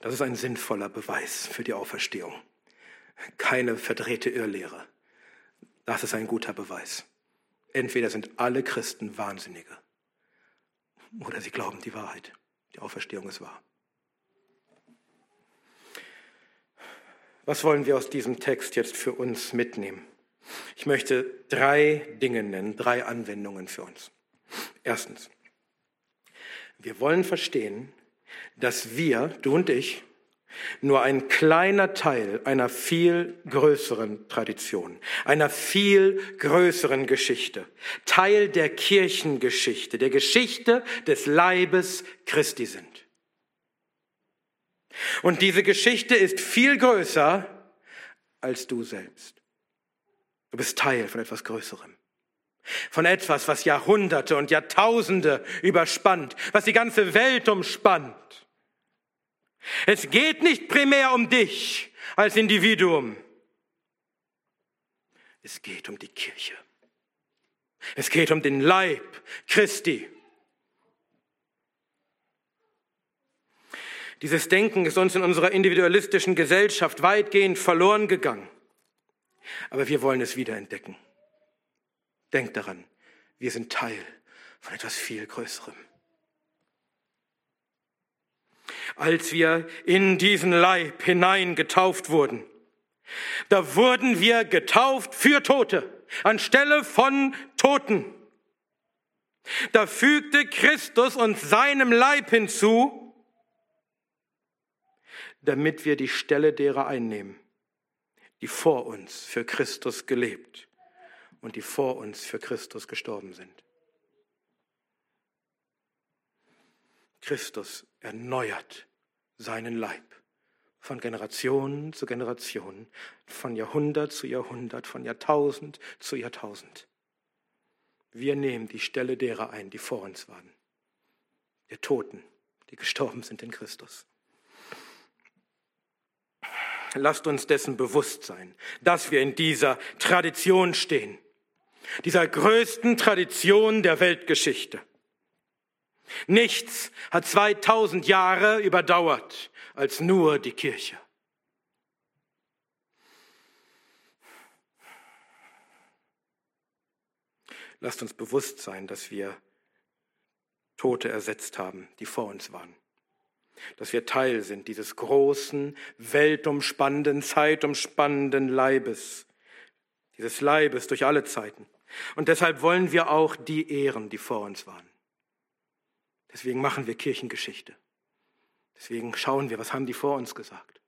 S1: Das ist ein sinnvoller Beweis für die Auferstehung. Keine verdrehte Irrlehre. Das ist ein guter Beweis. Entweder sind alle Christen Wahnsinnige oder sie glauben die Wahrheit. Die Auferstehung ist wahr. Was wollen wir aus diesem Text jetzt für uns mitnehmen? Ich möchte drei Dinge nennen, drei Anwendungen für uns. Erstens, wir wollen verstehen, dass wir, du und ich, nur ein kleiner Teil einer viel größeren Tradition, einer viel größeren Geschichte, Teil der Kirchengeschichte, der Geschichte des Leibes Christi sind. Und diese Geschichte ist viel größer als du selbst. Du bist Teil von etwas Größerem. Von etwas, was Jahrhunderte und Jahrtausende überspannt, was die ganze Welt umspannt. Es geht nicht primär um dich als Individuum. Es geht um die Kirche. Es geht um den Leib Christi. Dieses Denken ist uns in unserer individualistischen Gesellschaft weitgehend verloren gegangen. Aber wir wollen es wiederentdecken. Denkt daran, wir sind Teil von etwas viel Größerem. Als wir in diesen Leib hinein getauft wurden, da wurden wir getauft für Tote, anstelle von Toten. Da fügte Christus uns seinem Leib hinzu, damit wir die Stelle derer einnehmen, die vor uns für Christus gelebt und die vor uns für Christus gestorben sind. Christus erneuert seinen Leib von Generation zu Generation, von Jahrhundert zu Jahrhundert, von Jahrtausend zu Jahrtausend. Wir nehmen die Stelle derer ein, die vor uns waren, der Toten, die gestorben sind in Christus. Lasst uns dessen bewusst sein, dass wir in dieser Tradition stehen, dieser größten Tradition der Weltgeschichte. Nichts hat 2000 Jahre überdauert als nur die Kirche. Lasst uns bewusst sein, dass wir Tote ersetzt haben, die vor uns waren dass wir Teil sind dieses großen, weltumspannenden, zeitumspannenden Leibes, dieses Leibes durch alle Zeiten. Und deshalb wollen wir auch die ehren, die vor uns waren. Deswegen machen wir Kirchengeschichte. Deswegen schauen wir, was haben die vor uns gesagt.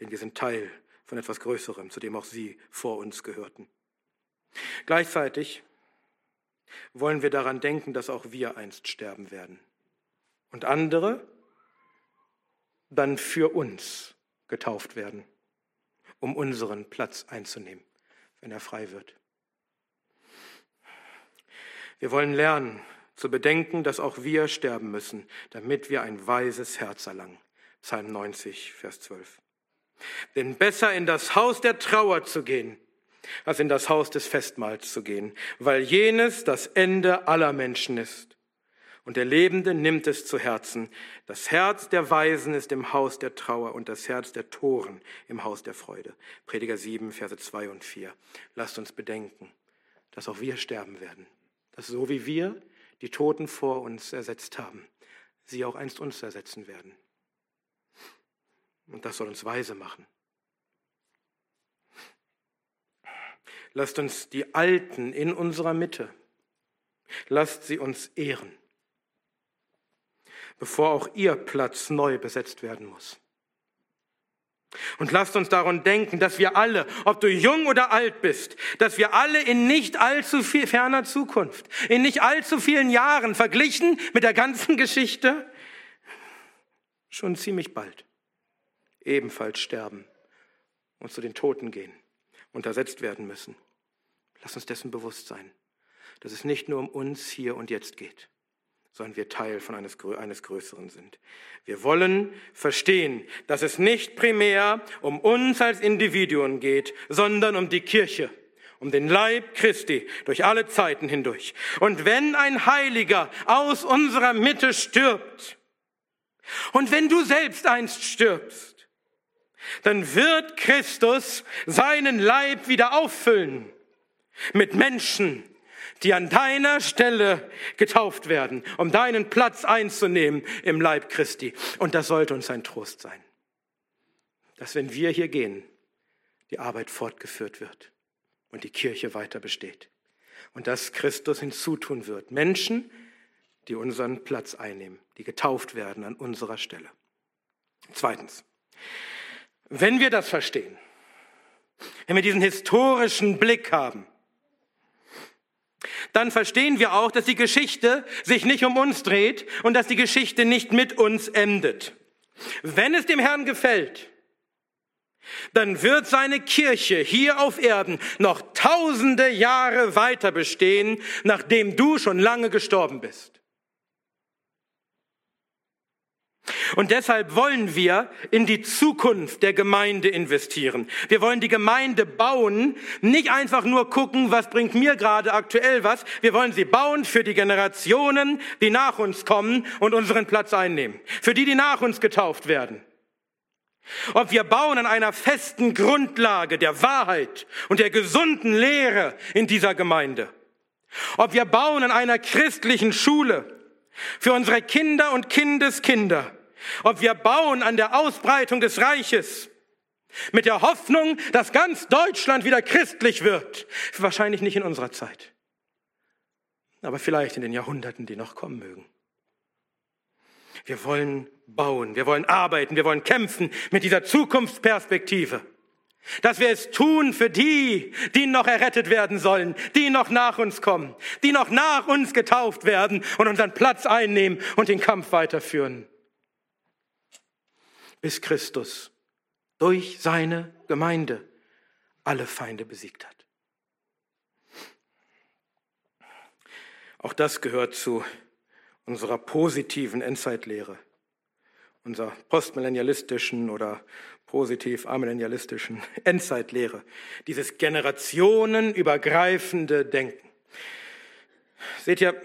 S1: Denn wir sind Teil von etwas Größerem, zu dem auch sie vor uns gehörten. Gleichzeitig wollen wir daran denken, dass auch wir einst sterben werden und andere dann für uns getauft werden, um unseren Platz einzunehmen, wenn er frei wird. Wir wollen lernen zu bedenken, dass auch wir sterben müssen, damit wir ein weises Herz erlangen. Psalm 90, Vers 12. Denn besser in das Haus der Trauer zu gehen, als in das Haus des Festmahls zu gehen, weil jenes das Ende aller Menschen ist und der Lebende nimmt es zu Herzen. Das Herz der Weisen ist im Haus der Trauer und das Herz der Toren im Haus der Freude. Prediger 7, Verse 2 und 4. Lasst uns bedenken, dass auch wir sterben werden. Dass so wie wir die Toten vor uns ersetzt haben, sie auch einst uns ersetzen werden. Und das soll uns weise machen. Lasst uns die Alten in unserer Mitte, lasst sie uns ehren, bevor auch ihr Platz neu besetzt werden muss. Und lasst uns daran denken, dass wir alle, ob du jung oder alt bist, dass wir alle in nicht allzu viel ferner Zukunft, in nicht allzu vielen Jahren verglichen mit der ganzen Geschichte, schon ziemlich bald ebenfalls sterben und zu den Toten gehen und ersetzt werden müssen. Lass uns dessen bewusst sein, dass es nicht nur um uns hier und jetzt geht, sondern wir Teil von eines, eines Größeren sind. Wir wollen verstehen, dass es nicht primär um uns als Individuen geht, sondern um die Kirche, um den Leib Christi durch alle Zeiten hindurch. Und wenn ein Heiliger aus unserer Mitte stirbt, und wenn du selbst einst stirbst, dann wird Christus seinen Leib wieder auffüllen mit Menschen, die an deiner Stelle getauft werden, um deinen Platz einzunehmen im Leib Christi. Und das sollte uns ein Trost sein, dass wenn wir hier gehen, die Arbeit fortgeführt wird und die Kirche weiter besteht. Und dass Christus hinzutun wird. Menschen, die unseren Platz einnehmen, die getauft werden an unserer Stelle. Zweitens, wenn wir das verstehen, wenn wir diesen historischen Blick haben, dann verstehen wir auch, dass die Geschichte sich nicht um uns dreht und dass die Geschichte nicht mit uns endet. Wenn es dem Herrn gefällt, dann wird seine Kirche hier auf Erden noch tausende Jahre weiter bestehen, nachdem du schon lange gestorben bist. Und deshalb wollen wir in die Zukunft der Gemeinde investieren. Wir wollen die Gemeinde bauen, nicht einfach nur gucken, was bringt mir gerade aktuell was. Wir wollen sie bauen für die Generationen, die nach uns kommen und unseren Platz einnehmen. Für die, die nach uns getauft werden. Ob wir bauen an einer festen Grundlage der Wahrheit und der gesunden Lehre in dieser Gemeinde. Ob wir bauen an einer christlichen Schule für unsere Kinder und Kindeskinder ob wir bauen an der Ausbreitung des Reiches mit der Hoffnung, dass ganz Deutschland wieder christlich wird. Wahrscheinlich nicht in unserer Zeit, aber vielleicht in den Jahrhunderten, die noch kommen mögen. Wir wollen bauen, wir wollen arbeiten, wir wollen kämpfen mit dieser Zukunftsperspektive. Dass wir es tun für die, die noch errettet werden sollen, die noch nach uns kommen, die noch nach uns getauft werden und unseren Platz einnehmen und den Kampf weiterführen bis Christus durch seine Gemeinde alle Feinde besiegt hat. Auch das gehört zu unserer positiven Endzeitlehre, unserer postmillennialistischen oder positiv amillennialistischen Endzeitlehre, dieses generationenübergreifende Denken. Seht ihr,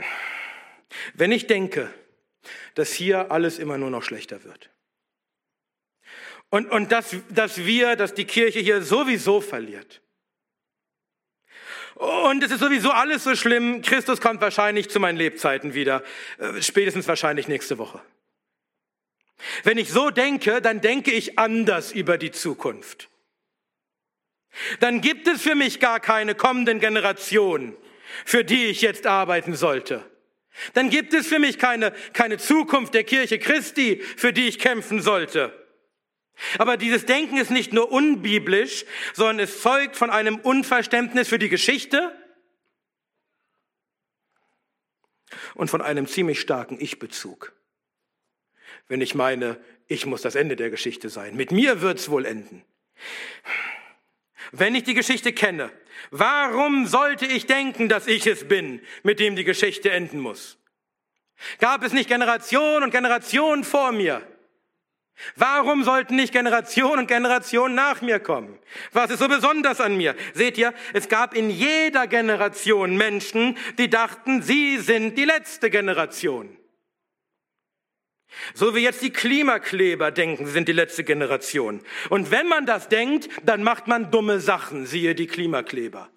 S1: wenn ich denke, dass hier alles immer nur noch schlechter wird, und, und dass, dass wir, dass die Kirche hier sowieso verliert. Und es ist sowieso alles so schlimm. Christus kommt wahrscheinlich zu meinen Lebzeiten wieder. Äh, spätestens wahrscheinlich nächste Woche. Wenn ich so denke, dann denke ich anders über die Zukunft. Dann gibt es für mich gar keine kommenden Generationen, für die ich jetzt arbeiten sollte. Dann gibt es für mich keine, keine Zukunft der Kirche Christi, für die ich kämpfen sollte. Aber dieses Denken ist nicht nur unbiblisch, sondern es zeugt von einem Unverständnis für die Geschichte und von einem ziemlich starken Ich-Bezug. Wenn ich meine, ich muss das Ende der Geschichte sein. Mit mir wird's wohl enden. Wenn ich die Geschichte kenne, warum sollte ich denken, dass ich es bin, mit dem die Geschichte enden muss? Gab es nicht Generationen und Generationen vor mir, Warum sollten nicht Generationen und Generationen nach mir kommen? Was ist so besonders an mir? Seht ihr, es gab in jeder Generation Menschen, die dachten, sie sind die letzte Generation. So wie jetzt die Klimakleber denken, sie sind die letzte Generation. Und wenn man das denkt, dann macht man dumme Sachen, siehe die Klimakleber.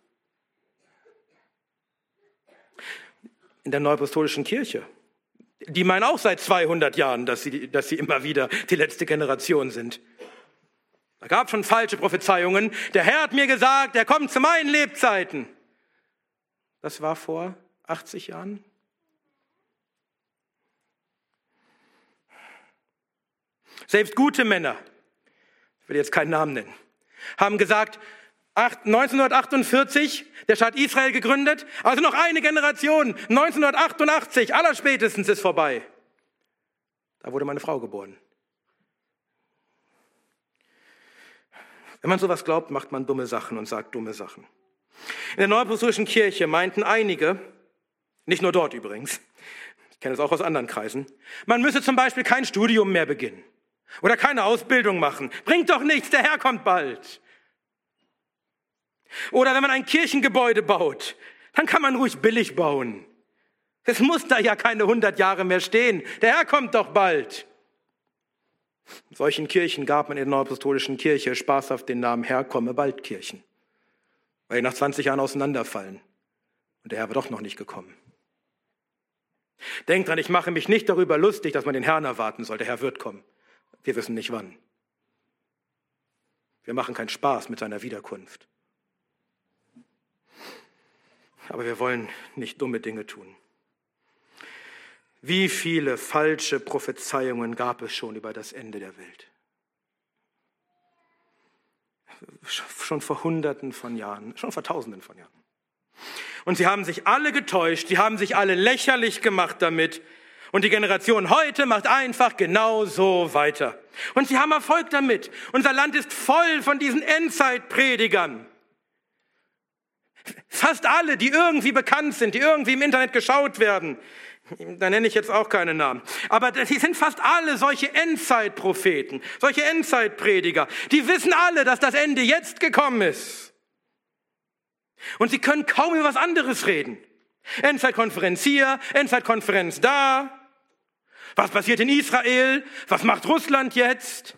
S1: in der Neuapostolischen Kirche. Die meinen auch seit 200 Jahren, dass sie, dass sie immer wieder die letzte Generation sind. Da gab schon falsche Prophezeiungen. Der Herr hat mir gesagt, er kommt zu meinen Lebzeiten. Das war vor 80 Jahren. Selbst gute Männer, ich will jetzt keinen Namen nennen, haben gesagt, 1948 der Staat Israel gegründet, also noch eine Generation, 1988, allerspätestens ist vorbei. Da wurde meine Frau geboren. Wenn man sowas glaubt, macht man dumme Sachen und sagt dumme Sachen. In der Neuapostolischen Kirche meinten einige, nicht nur dort übrigens, ich kenne es auch aus anderen Kreisen, man müsse zum Beispiel kein Studium mehr beginnen oder keine Ausbildung machen. Bringt doch nichts, der Herr kommt bald. Oder wenn man ein Kirchengebäude baut, dann kann man ruhig billig bauen. Es muss da ja keine 100 Jahre mehr stehen. Der Herr kommt doch bald. Solchen Kirchen gab man in der Neuapostolischen Kirche spaßhaft den Namen Herr komme bald Kirchen, weil die nach 20 Jahren auseinanderfallen. Und der Herr war doch noch nicht gekommen. Denkt dran, ich mache mich nicht darüber lustig, dass man den Herrn erwarten soll. Der Herr wird kommen. Wir wissen nicht wann. Wir machen keinen Spaß mit seiner Wiederkunft. Aber wir wollen nicht dumme Dinge tun. Wie viele falsche Prophezeiungen gab es schon über das Ende der Welt? Schon vor Hunderten von Jahren, schon vor Tausenden von Jahren. Und sie haben sich alle getäuscht, sie haben sich alle lächerlich gemacht damit. Und die Generation heute macht einfach genau so weiter. Und sie haben Erfolg damit. Unser Land ist voll von diesen Endzeitpredigern. Fast alle, die irgendwie bekannt sind, die irgendwie im Internet geschaut werden, da nenne ich jetzt auch keine Namen. Aber die sind fast alle solche Endzeitpropheten, solche Endzeitprediger. Die wissen alle, dass das Ende jetzt gekommen ist. Und sie können kaum über was anderes reden. Endzeitkonferenz hier, Endzeitkonferenz da. Was passiert in Israel? Was macht Russland jetzt?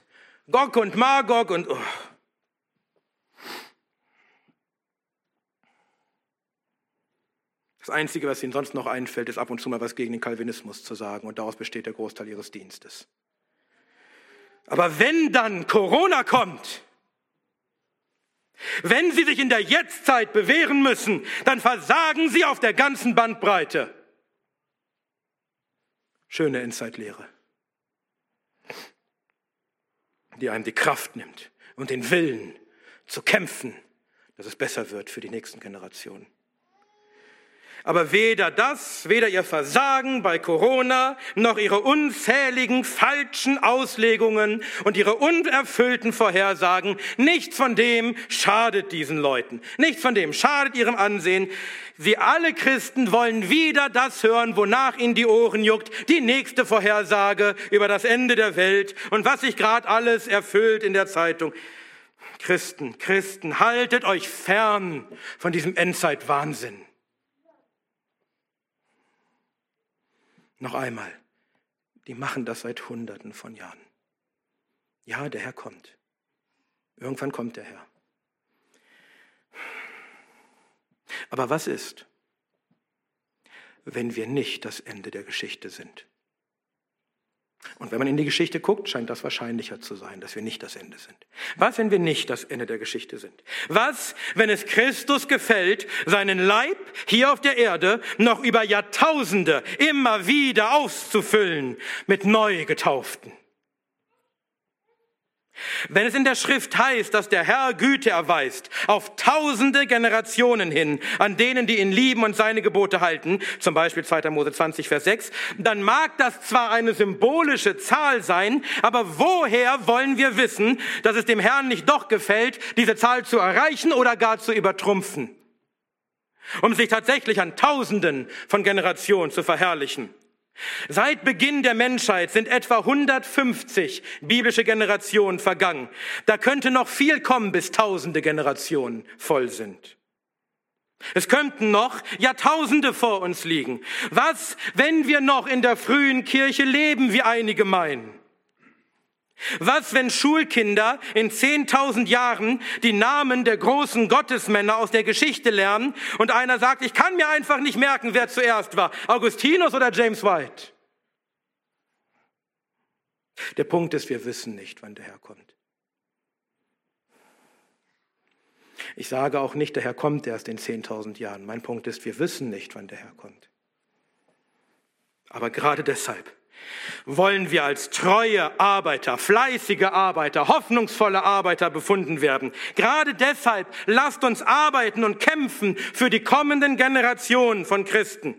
S1: Gog und Magog und... Oh. Das Einzige, was ihnen sonst noch einfällt, ist ab und zu mal was gegen den Calvinismus zu sagen und daraus besteht der Großteil ihres Dienstes. Aber wenn dann Corona kommt, wenn sie sich in der Jetztzeit bewähren müssen, dann versagen sie auf der ganzen Bandbreite. Schöne Insight-Lehre, die einem die Kraft nimmt und den Willen zu kämpfen, dass es besser wird für die nächsten Generationen. Aber weder das, weder ihr Versagen bei Corona, noch ihre unzähligen falschen Auslegungen und ihre unerfüllten Vorhersagen, nichts von dem schadet diesen Leuten. Nichts von dem schadet ihrem Ansehen. Sie alle Christen wollen wieder das hören, wonach ihnen die Ohren juckt, die nächste Vorhersage über das Ende der Welt und was sich gerade alles erfüllt in der Zeitung. Christen, Christen, haltet euch fern von diesem Endzeitwahnsinn. Noch einmal, die machen das seit Hunderten von Jahren. Ja, der Herr kommt. Irgendwann kommt der Herr. Aber was ist, wenn wir nicht das Ende der Geschichte sind? Und wenn man in die Geschichte guckt, scheint das wahrscheinlicher zu sein, dass wir nicht das Ende sind. Was, wenn wir nicht das Ende der Geschichte sind? Was, wenn es Christus gefällt, seinen Leib hier auf der Erde noch über Jahrtausende immer wieder auszufüllen mit neu getauften? Wenn es in der Schrift heißt, dass der Herr Güte erweist auf tausende Generationen hin, an denen, die ihn lieben und seine Gebote halten, zum Beispiel 2. Mose 20, Vers 6, dann mag das zwar eine symbolische Zahl sein, aber woher wollen wir wissen, dass es dem Herrn nicht doch gefällt, diese Zahl zu erreichen oder gar zu übertrumpfen? Um sich tatsächlich an tausenden von Generationen zu verherrlichen. Seit Beginn der Menschheit sind etwa 150 biblische Generationen vergangen. Da könnte noch viel kommen, bis tausende Generationen voll sind. Es könnten noch Jahrtausende vor uns liegen. Was, wenn wir noch in der frühen Kirche leben, wie einige meinen? Was, wenn Schulkinder in 10.000 Jahren die Namen der großen Gottesmänner aus der Geschichte lernen und einer sagt, ich kann mir einfach nicht merken, wer zuerst war, Augustinus oder James White? Der Punkt ist, wir wissen nicht, wann der Herr kommt. Ich sage auch nicht, der Herr kommt erst in 10.000 Jahren. Mein Punkt ist, wir wissen nicht, wann der Herr kommt. Aber gerade deshalb wollen wir als treue Arbeiter, fleißige Arbeiter, hoffnungsvolle Arbeiter befunden werden. Gerade deshalb lasst uns arbeiten und kämpfen für die kommenden Generationen von Christen.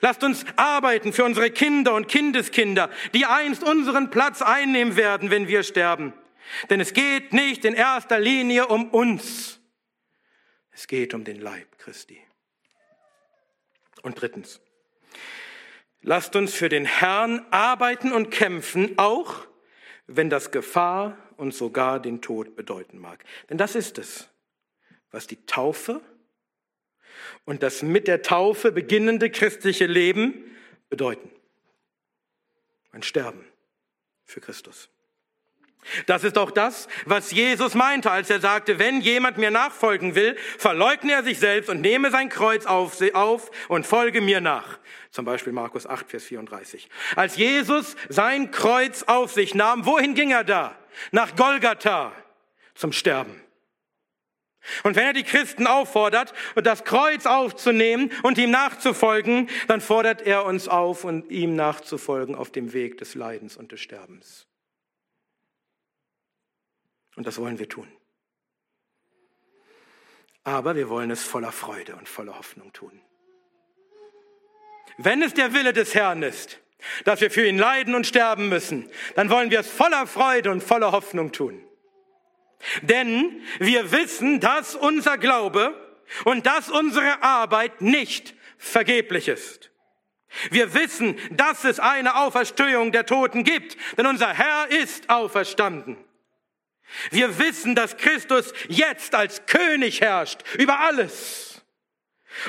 S1: Lasst uns arbeiten für unsere Kinder und Kindeskinder, die einst unseren Platz einnehmen werden, wenn wir sterben. Denn es geht nicht in erster Linie um uns. Es geht um den Leib Christi. Und drittens, Lasst uns für den Herrn arbeiten und kämpfen, auch wenn das Gefahr und sogar den Tod bedeuten mag. Denn das ist es, was die Taufe und das mit der Taufe beginnende christliche Leben bedeuten. Ein Sterben für Christus. Das ist auch das, was Jesus meinte, als er sagte, wenn jemand mir nachfolgen will, verleugne er sich selbst und nehme sein Kreuz auf, auf und folge mir nach. Zum Beispiel Markus 8, Vers 34. Als Jesus sein Kreuz auf sich nahm, wohin ging er da? Nach Golgatha zum Sterben. Und wenn er die Christen auffordert, das Kreuz aufzunehmen und ihm nachzufolgen, dann fordert er uns auf, und ihm nachzufolgen auf dem Weg des Leidens und des Sterbens. Und das wollen wir tun. Aber wir wollen es voller Freude und voller Hoffnung tun. Wenn es der Wille des Herrn ist, dass wir für ihn leiden und sterben müssen, dann wollen wir es voller Freude und voller Hoffnung tun. Denn wir wissen, dass unser Glaube und dass unsere Arbeit nicht vergeblich ist. Wir wissen, dass es eine Auferstehung der Toten gibt, denn unser Herr ist auferstanden. Wir wissen, dass Christus jetzt als König herrscht über alles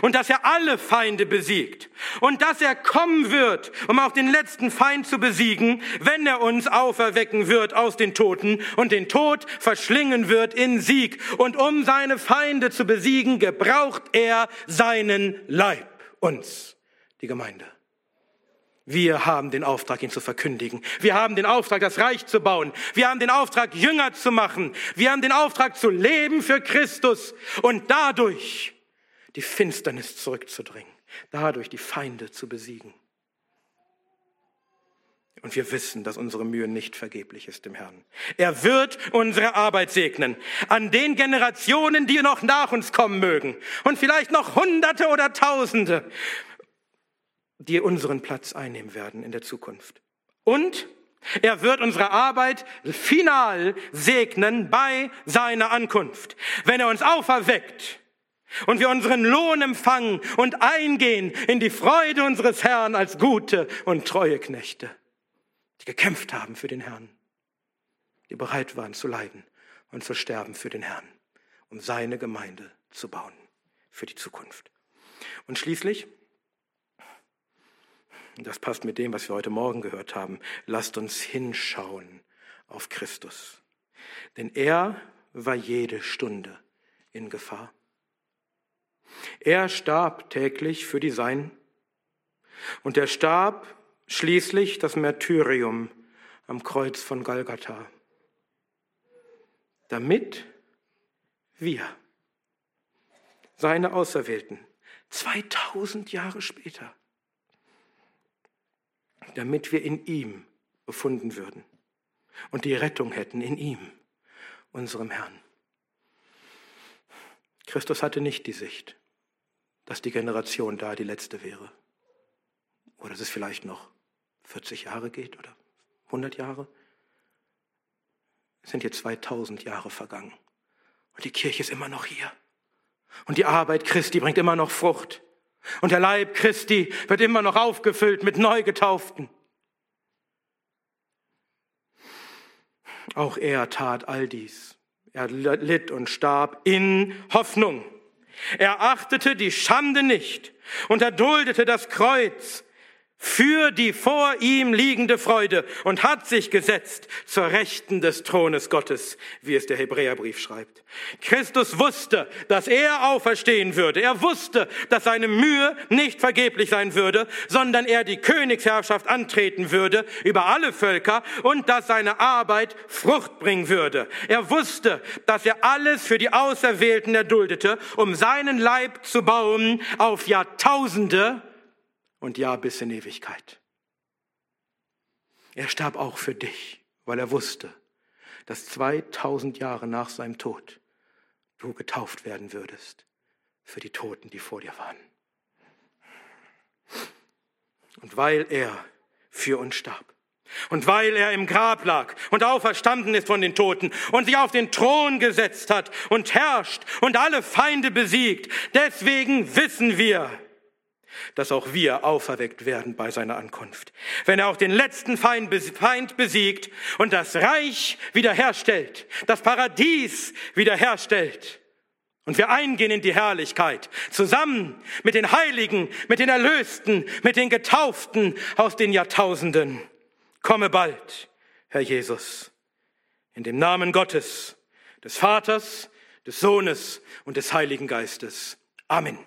S1: und dass er alle Feinde besiegt und dass er kommen wird, um auch den letzten Feind zu besiegen, wenn er uns auferwecken wird aus den Toten und den Tod verschlingen wird in Sieg. Und um seine Feinde zu besiegen, gebraucht er seinen Leib, uns, die Gemeinde. Wir haben den Auftrag, ihn zu verkündigen. Wir haben den Auftrag, das Reich zu bauen. Wir haben den Auftrag, Jünger zu machen. Wir haben den Auftrag, zu leben für Christus und dadurch die Finsternis zurückzudringen, dadurch die Feinde zu besiegen. Und wir wissen, dass unsere Mühe nicht vergeblich ist im Herrn. Er wird unsere Arbeit segnen. An den Generationen, die noch nach uns kommen mögen. Und vielleicht noch Hunderte oder Tausende die unseren Platz einnehmen werden in der Zukunft. Und er wird unsere Arbeit final segnen bei seiner Ankunft. Wenn er uns auferweckt und wir unseren Lohn empfangen und eingehen in die Freude unseres Herrn als gute und treue Knechte, die gekämpft haben für den Herrn, die bereit waren zu leiden und zu sterben für den Herrn, um seine Gemeinde zu bauen für die Zukunft. Und schließlich das passt mit dem, was wir heute Morgen gehört haben. Lasst uns hinschauen auf Christus. Denn er war jede Stunde in Gefahr. Er starb täglich für die Sein und er starb schließlich das Märtyrium am Kreuz von Golgatha, damit wir, seine Auserwählten, 2000 Jahre später, damit wir in ihm befunden würden und die Rettung hätten in ihm, unserem Herrn. Christus hatte nicht die Sicht, dass die Generation da die letzte wäre. Oder dass es vielleicht noch 40 Jahre geht oder 100 Jahre. Es sind jetzt 2000 Jahre vergangen. Und die Kirche ist immer noch hier. Und die Arbeit Christi bringt immer noch Frucht. Und der Leib Christi wird immer noch aufgefüllt mit Neugetauften. Auch er tat all dies. Er litt und starb in Hoffnung. Er achtete die Schande nicht und erduldete das Kreuz für die vor ihm liegende Freude und hat sich gesetzt zur Rechten des Thrones Gottes, wie es der Hebräerbrief schreibt. Christus wusste, dass er auferstehen würde. Er wusste, dass seine Mühe nicht vergeblich sein würde, sondern er die Königsherrschaft antreten würde über alle Völker und dass seine Arbeit Frucht bringen würde. Er wusste, dass er alles für die Auserwählten erduldete, um seinen Leib zu bauen auf Jahrtausende und ja bis in Ewigkeit. Er starb auch für dich, weil er wusste, dass 2000 Jahre nach seinem Tod du getauft werden würdest für die Toten, die vor dir waren. Und weil er für uns starb und weil er im Grab lag und auferstanden ist von den Toten und sich auf den Thron gesetzt hat und herrscht und alle Feinde besiegt, deswegen wissen wir, dass auch wir auferweckt werden bei seiner Ankunft. Wenn er auch den letzten Feind besiegt und das Reich wiederherstellt, das Paradies wiederherstellt und wir eingehen in die Herrlichkeit, zusammen mit den Heiligen, mit den Erlösten, mit den Getauften aus den Jahrtausenden. Komme bald, Herr Jesus, in dem Namen Gottes, des Vaters, des Sohnes und des Heiligen Geistes. Amen.